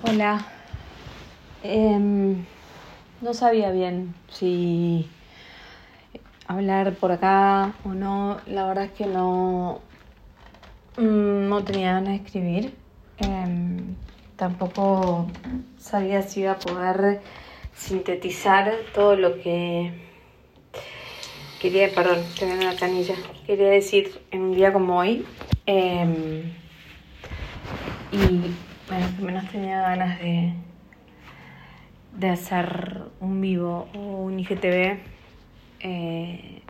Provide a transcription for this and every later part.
Hola. Em, no sabía bien si hablar por acá o no. La verdad es que no, mm, no tenía ganas de escribir. Em, tampoco sabía si iba a poder sintetizar todo lo que quería, perdón, tengo una canilla, quería decir en un día como hoy. Em, y bueno, que menos tenía ganas de, de hacer un vivo o un IGTV. Eh,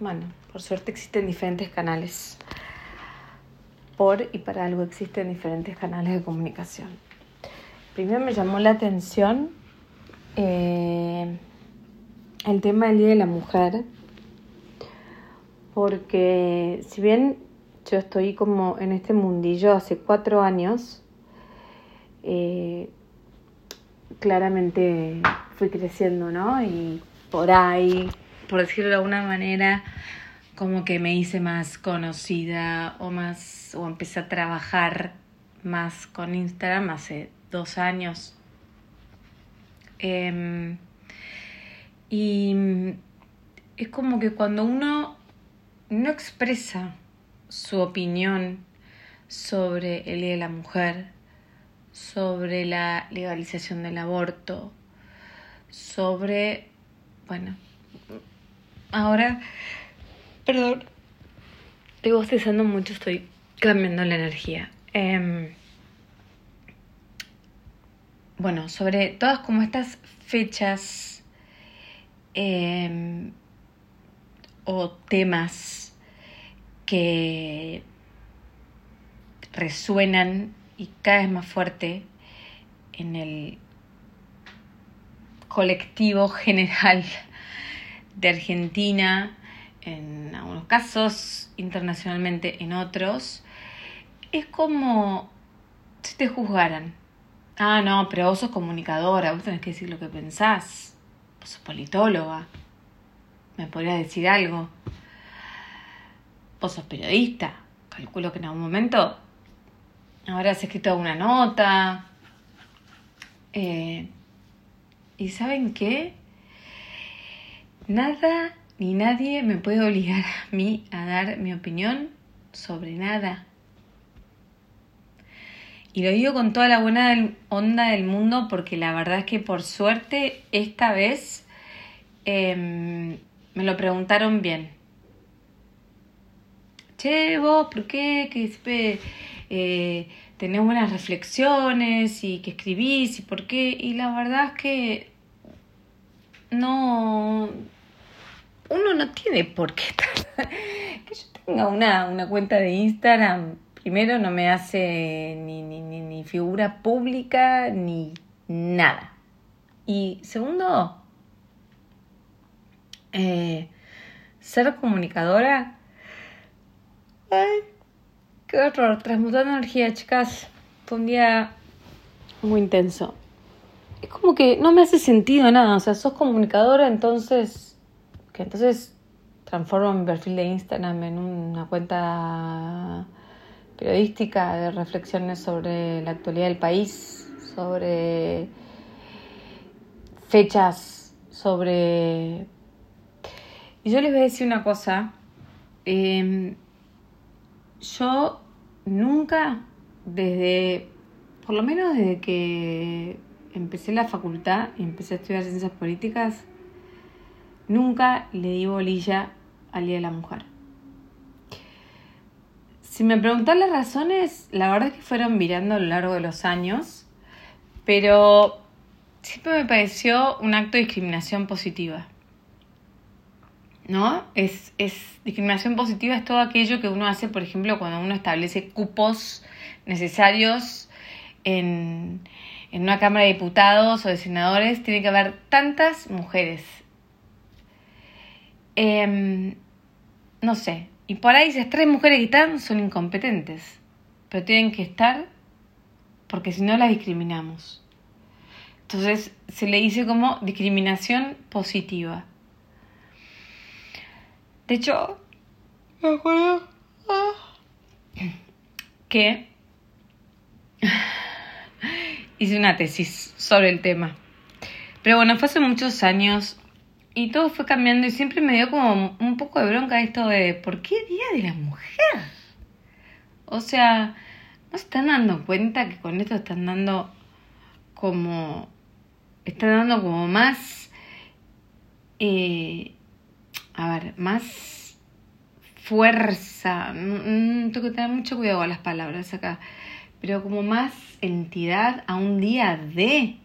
bueno, por suerte existen diferentes canales. Por y para algo existen diferentes canales de comunicación. Primero me llamó la atención eh, el tema del Día de la Mujer, porque si bien yo estoy como en este mundillo hace cuatro años. Eh, claramente fui creciendo, ¿no? Y por ahí, por decirlo de alguna manera, como que me hice más conocida o más, o empecé a trabajar más con Instagram hace dos años. Em, y es como que cuando uno no expresa su opinión sobre el Día de la Mujer, sobre la legalización del aborto, sobre, bueno, ahora, perdón, estoy bostezando mucho, estoy cambiando la energía. Eh, bueno, sobre todas como estas fechas eh, o temas que resuenan y cada vez más fuerte en el colectivo general de Argentina, en algunos casos, internacionalmente en otros, es como si te juzgaran. Ah, no, pero vos sos comunicadora, vos tenés que decir lo que pensás, vos sos politóloga, me podrías decir algo vos sos periodista, calculo que en algún momento habrás escrito una nota. Eh, ¿Y saben qué? Nada ni nadie me puede obligar a mí a dar mi opinión sobre nada. Y lo digo con toda la buena onda del mundo porque la verdad es que por suerte esta vez em, me lo preguntaron bien che, vos, ¿por qué? Que siempre eh, tenés buenas reflexiones y que escribís y por qué. Y la verdad es que no. Uno no tiene por qué estar. que yo tenga una, una cuenta de Instagram, primero no me hace ni, ni, ni, ni figura pública ni nada. Y segundo, eh, ser comunicadora Ay, qué horror. Transmutando energía, chicas. Fue un día muy intenso. Es como que no me hace sentido nada. O sea, sos comunicadora, entonces. Que entonces transformo mi perfil de Instagram en una cuenta periodística de reflexiones sobre la actualidad del país, sobre fechas, sobre... Y yo les voy a decir una cosa. Eh, yo nunca, desde, por lo menos desde que empecé la facultad y empecé a estudiar ciencias políticas, nunca le di bolilla al Día de la Mujer. Si me preguntan las razones, la verdad es que fueron mirando a lo largo de los años, pero siempre me pareció un acto de discriminación positiva. ¿No? Es, es discriminación positiva es todo aquello que uno hace, por ejemplo, cuando uno establece cupos necesarios en, en una Cámara de Diputados o de Senadores, tiene que haber tantas mujeres. Em, no sé, y por ahí esas tres mujeres que están son incompetentes, pero tienen que estar porque si no las discriminamos. Entonces se le dice como discriminación positiva. De hecho, me acuerdo ah, que hice una tesis sobre el tema. Pero bueno, fue hace muchos años y todo fue cambiando y siempre me dio como un poco de bronca esto de ¿por qué Día de la Mujer? O sea, ¿no se están dando cuenta que con esto están dando como... están dando como más... Eh, a ver, más fuerza, tengo que tener mucho cuidado con las palabras acá, pero como más entidad a un día de...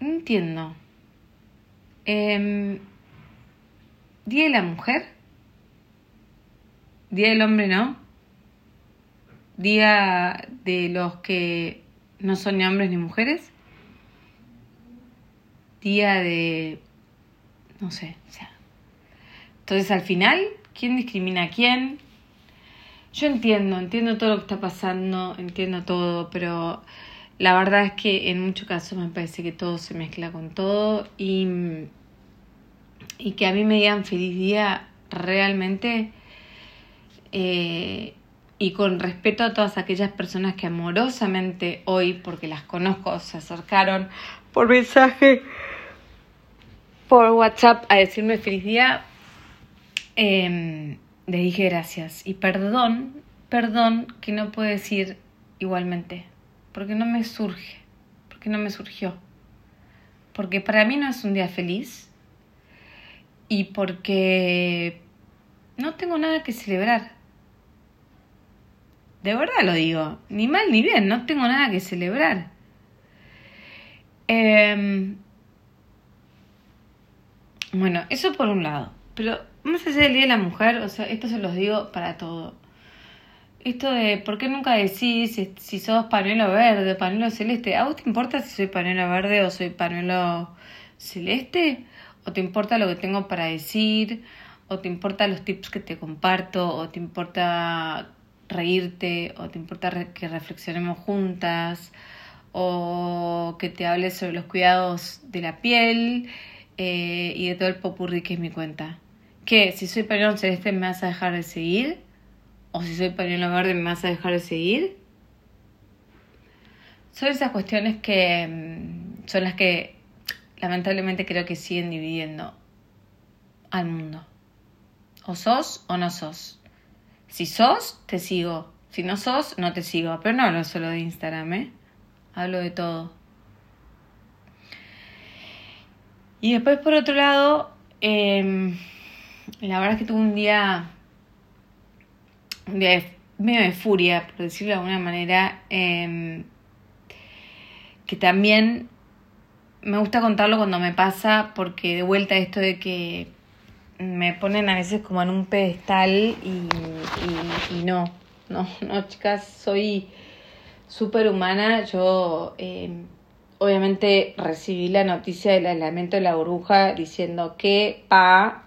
Entiendo. Em, día de la mujer. Día del hombre no. Día de los que no son ni hombres ni mujeres. Día de... no sé, o sea. Entonces al final, ¿quién discrimina a quién? Yo entiendo, entiendo todo lo que está pasando, entiendo todo, pero la verdad es que en muchos casos me parece que todo se mezcla con todo y, y que a mí me digan feliz día realmente eh, y con respeto a todas aquellas personas que amorosamente hoy, porque las conozco, se acercaron por mensaje, por WhatsApp a decirme feliz día, eh, le dije gracias y perdón, perdón que no puedo decir igualmente porque no me surge, porque no me surgió. Porque para mí no es un día feliz y porque no tengo nada que celebrar. De verdad lo digo, ni mal ni bien, no tengo nada que celebrar. Em, bueno, eso por un lado. Pero más allá del Día de la Mujer, o sea, esto se los digo para todo esto de por qué nunca decís si, sos pañuelo verde o pañuelo celeste. ¿A vos te importa si soy pañuelo verde o soy pañuelo celeste? ¿O te importa lo que tengo para decir? ¿O te importa los tips que te comparto? ¿O te importa reírte? ¿O te importa que reflexionemos juntas? ¿O que te hable sobre los cuidados de la piel eh, y de todo el popurrí que es mi cuenta? ¿Qué? Si soy pañuelo celeste me vas a dejar de seguir? o si soy pañuelo verde me vas a dejar de seguir. Son esas cuestiones que mm, son las que lamentablemente creo que siguen dividiendo al mundo. O sos o no sos. Si sos, te sigo. Si no sos, no te sigo. Pero no hablo solo de Instagram, ¿eh? Hablo de todo. Y después, por otro lado, em, la verdad es que tuve un día de, medio de furia, por decirlo de alguna manera, em, que también me gusta contarlo cuando me pasa, porque de vuelta esto de que me ponen a veces como en un pedestal y, y, no, no, no, chicas, soy súper humana, yo em, obviamente recibí la noticia del aislamiento de la burbuja diciendo que pa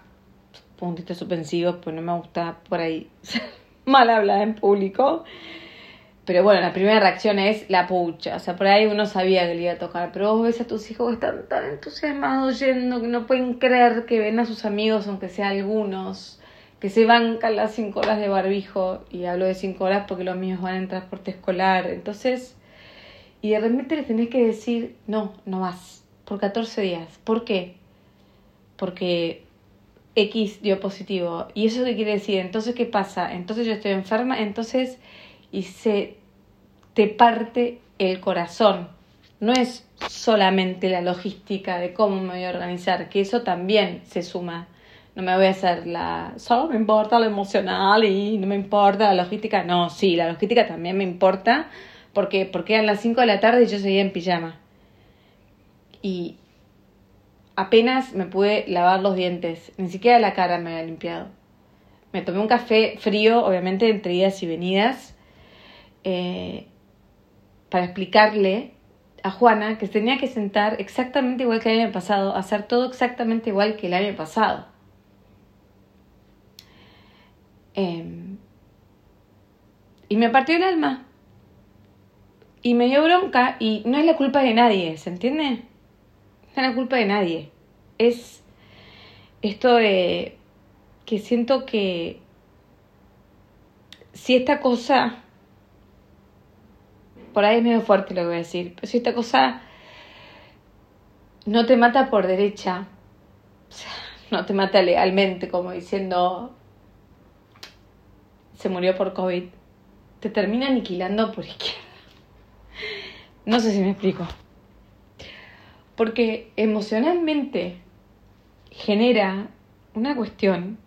puntitos suspensivos, pues no me gusta por ahí mal hablar en público. Pero bueno, la primera reacción es la pucha. O sea, por ahí uno sabía que le iba a tocar. Pero vos ves a tus hijos que están tan entusiasmados yendo que no pueden creer que ven a sus amigos, aunque sea algunos, que se bancan las cinco horas de barbijo. Y hablo de cinco horas porque los míos van en transporte escolar. Entonces, y de repente les tenés que decir, no, no vas. Por 14 días. ¿Por qué? Porque X dio positivo. ¿Y eso qué quiere decir? Entonces, ¿qué pasa? Entonces yo estoy enferma, entonces, y se te parte el corazón. No es solamente la logística de cómo me voy a organizar, que eso también se suma. No me voy a hacer la... Solo me importa lo emocional y no me importa la logística. No, sí, la logística también me importa porque, porque eran las 5 de la tarde y yo seguía en pijama. Y, apenas me pude lavar los dientes, ni siquiera la cara me había limpiado. Me tomé un café frío, obviamente entre idas y venidas, eh, para explicarle a Juana que tenía que sentar exactamente igual que el año pasado, hacer todo exactamente igual que el año pasado. Em, y me partió el alma. Y me dio bronca y no es la culpa de nadie, ¿se entiende? No es la culpa de nadie. Es esto de que siento que si esta cosa por ahí es medio fuerte lo que voy a decir, pero si esta cosa no te mata por derecha, o sea, no te mata legalmente, como diciendo se murió por COVID, te termina aniquilando por izquierda. No sé si me explico. Porque emocionalmente genera una cuestión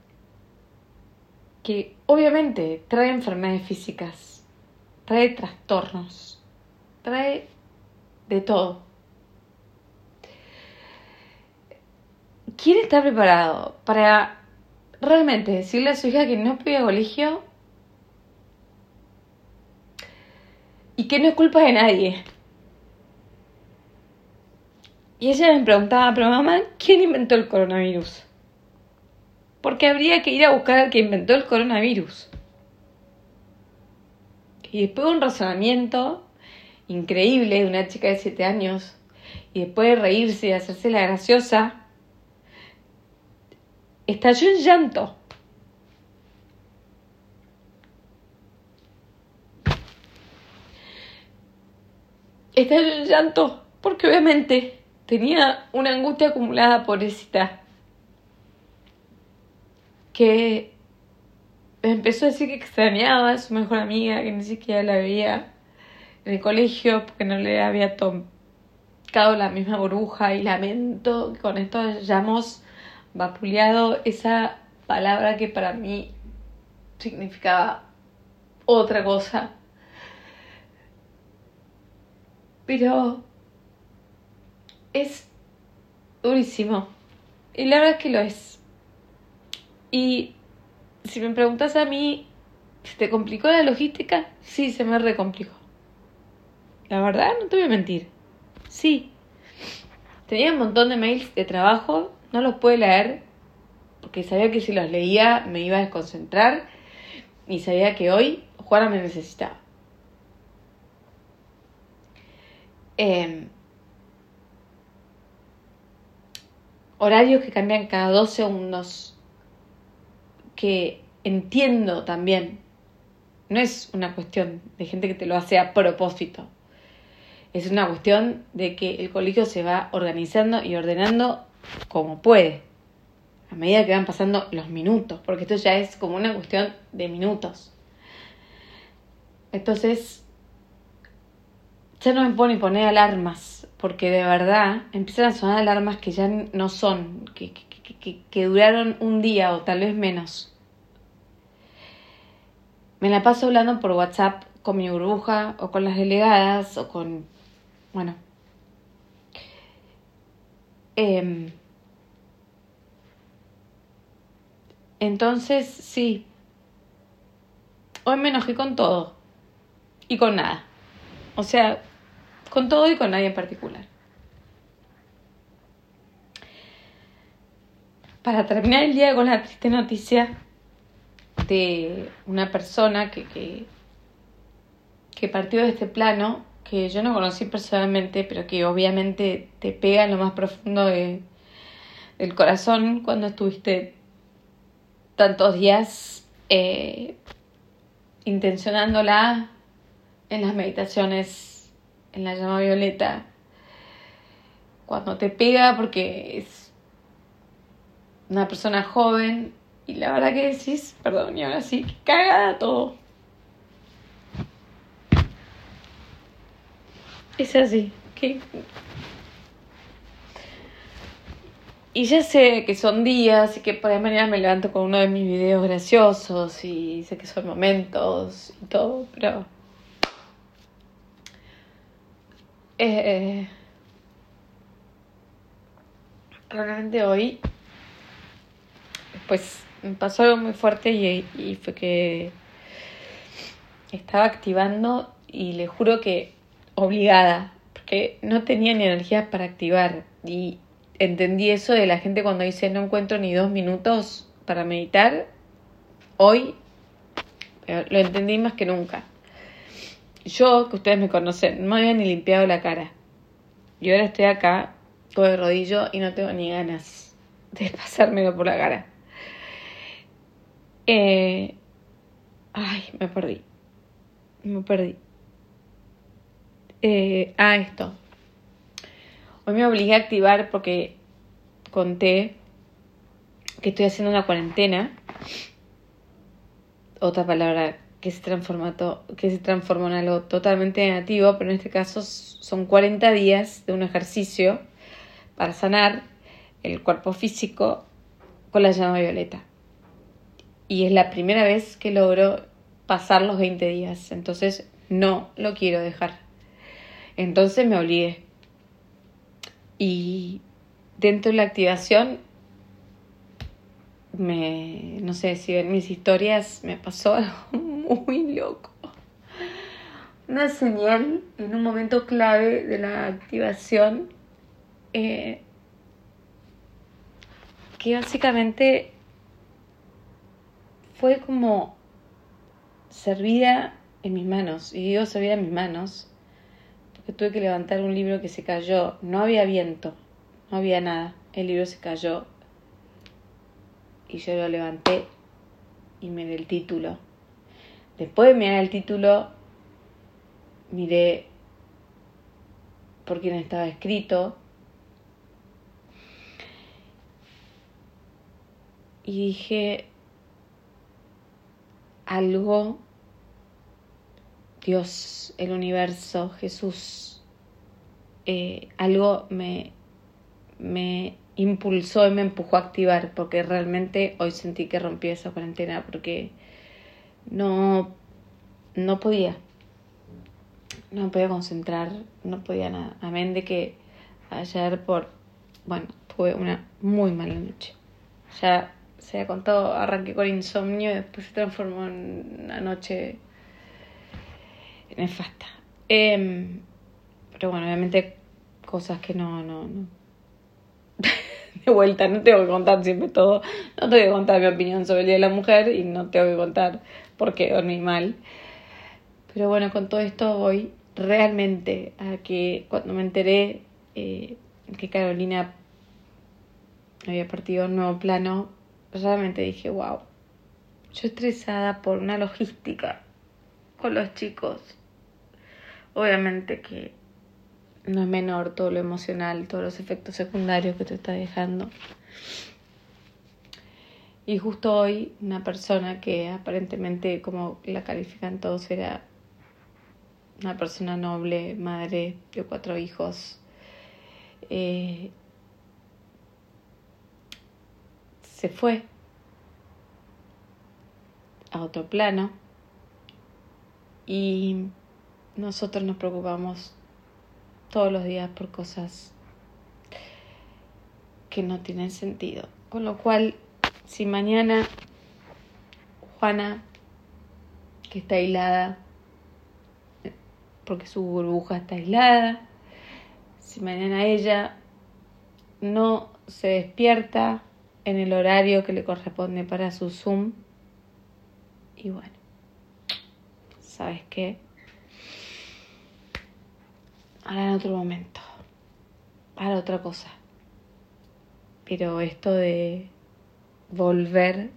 que obviamente trae enfermedades físicas, trae trastornos, trae de todo. ¿Quién está preparado para realmente decirle a su hija que no puede a colegio y que no es culpa de nadie? Y ella me preguntaba, pero mamá, ¿quién inventó el coronavirus? Porque habría que ir a buscar al que inventó el coronavirus. Y después de un razonamiento increíble de una chica de 7 años, y después de reírse y hacerse la graciosa, estalló en llanto. Estalló en llanto, porque obviamente tenía una angustia acumulada, pobrecita, que empezó a decir que extrañaba a su mejor amiga, que ni siquiera la veía en el colegio porque no le había tocado la misma burbuja y lamento que con esto hayamos vapuleado esa palabra que para mí significaba otra cosa. Pero es durísimo. Y la verdad es que lo es. Y si me preguntas a mí, ¿se te complicó la logística? Sí, se me recomplicó. La verdad, no te voy a mentir. Sí. Tenía un montón de mails de trabajo, no los pude leer, porque sabía que si los leía me iba a desconcentrar y sabía que hoy Juana me necesitaba. Eh, horarios que cambian cada dos segundos, que entiendo también, no es una cuestión de gente que te lo hace a propósito, es una cuestión de que el colegio se va organizando y ordenando como puede, a medida que van pasando los minutos, porque esto ya es como una cuestión de minutos. Entonces, ya no me pone poner alarmas porque de verdad empiezan a sonar alarmas que ya no son, que, que, duraron un día o tal vez menos. Me la paso hablando por WhatsApp con mi burbuja o con las delegadas o con, bueno. Em, entonces, sí. Hoy me enojé con todo y con nada. O sea, con todo y con nadie en particular. Para terminar el día con la triste noticia de una persona que, que, que partió de este plano, que yo no conocí personalmente, pero que obviamente te pega en lo más profundo de, del corazón cuando estuviste tantos días eh, intencionándola en las meditaciones en la llama violeta, cuando te pega porque es una persona joven y la verdad que decís, perdón, y ahora sí, cagada todo. Es así, que... Y ya sé que son días y que por ahí mañana me levanto con uno de mis videos graciosos y sé que son momentos y todo, pero Eh, realmente hoy, pues me pasó algo muy fuerte y, y fue que estaba activando y le juro que obligada, porque no tenía ni energía para activar y entendí eso de la gente cuando dice no encuentro ni dos minutos para meditar. Hoy eh, lo entendí más que nunca. Yo, que ustedes me conocen, no había ni limpiado la cara. Y ahora estoy acá, con el rodillo, y no tengo ni ganas de pasármelo por la cara. Eh... Ay, me perdí. Me perdí. eh, a esto. Hoy me obligué a activar porque conté que estoy haciendo una cuarentena. Otra palabra que se, que se transformó en algo totalmente negativo, pero en este caso son 40 días de un ejercicio para sanar el cuerpo físico con la llama violeta. Y es la primera vez que logro pasar los 20 días, entonces no lo quiero dejar. Entonces me obligué. Y dentro de la activación, me, no sé si ven mis historias, me pasó algo muy loco. Una señal en un momento clave de la activación eh, que básicamente fue como servida en mis manos. Y digo servida en mis manos porque tuve que levantar un libro que se cayó. No había viento, no había nada. El libro se cayó y yo lo levanté y miré el título. Después de mirar el título, miré por quién estaba escrito y dije algo, Dios, el universo, Jesús, eh, algo me, me impulsó y me empujó a activar porque realmente hoy sentí que rompí esa cuarentena porque no, no podía, no podía concentrar, no podía nada, amén de que ayer por, bueno, tuve una muy mala noche. Ya se ha contado, arranqué con insomnio y después se transformó en una noche nefasta. Eh, pero bueno, obviamente cosas que no, no. De vuelta, no tengo que contar siempre todo. No tengo que contar mi opinión sobre el Día de la Mujer y no tengo que contar por qué dormí mal. Pero bueno, con todo esto voy realmente a que cuando me enteré eh, que Carolina había partido un nuevo plano, realmente dije, wow, yo estresada por una logística con los chicos. Obviamente que no es menor todo lo emocional, todos los efectos secundarios que te está dejando. Y justo hoy una persona que aparentemente como la califican todos era una persona noble, madre de cuatro hijos, eh, se fue a otro plano y nosotros nos preocupamos todos los días por cosas que no tienen sentido. Con lo cual, si mañana Juana, que está aislada, porque su burbuja está aislada, si mañana ella no se despierta en el horario que le corresponde para su Zoom. Y bueno, ¿sabes qué? Ahora en otro momento, para otra cosa. Pero esto de volver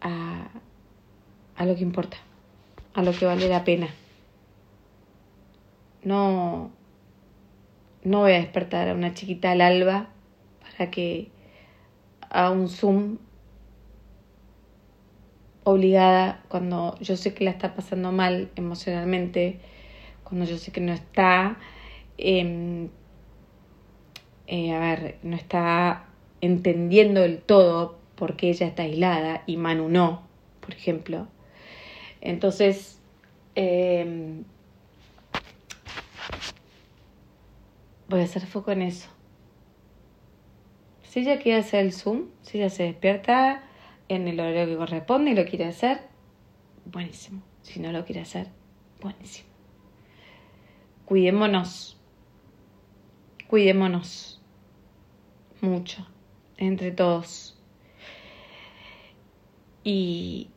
a, a lo que importa, a lo que vale la pena. No, no voy a despertar a una chiquita al alba que a un Zoom obligada cuando yo sé que la está pasando mal emocionalmente, cuando yo sé que no está, em, eh, a ver, no está entendiendo del todo por qué ella está aislada y Manu no, por ejemplo. Entonces, em, voy a hacer foco en eso. Si ella quiere hacer el Zoom, si ella se despierta en el horario que corresponde y lo quiere hacer, buenísimo. Si no lo quiere hacer, buenísimo. Cuidémonos. Cuidémonos. Mucho. Entre todos. Y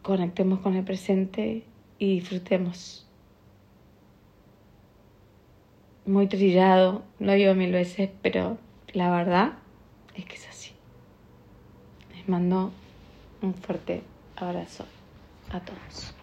conectemos con el presente y disfrutemos. Muy trillado, lo digo mil veces, pero la verdad es que es así. Les mando un fuerte abrazo a todos.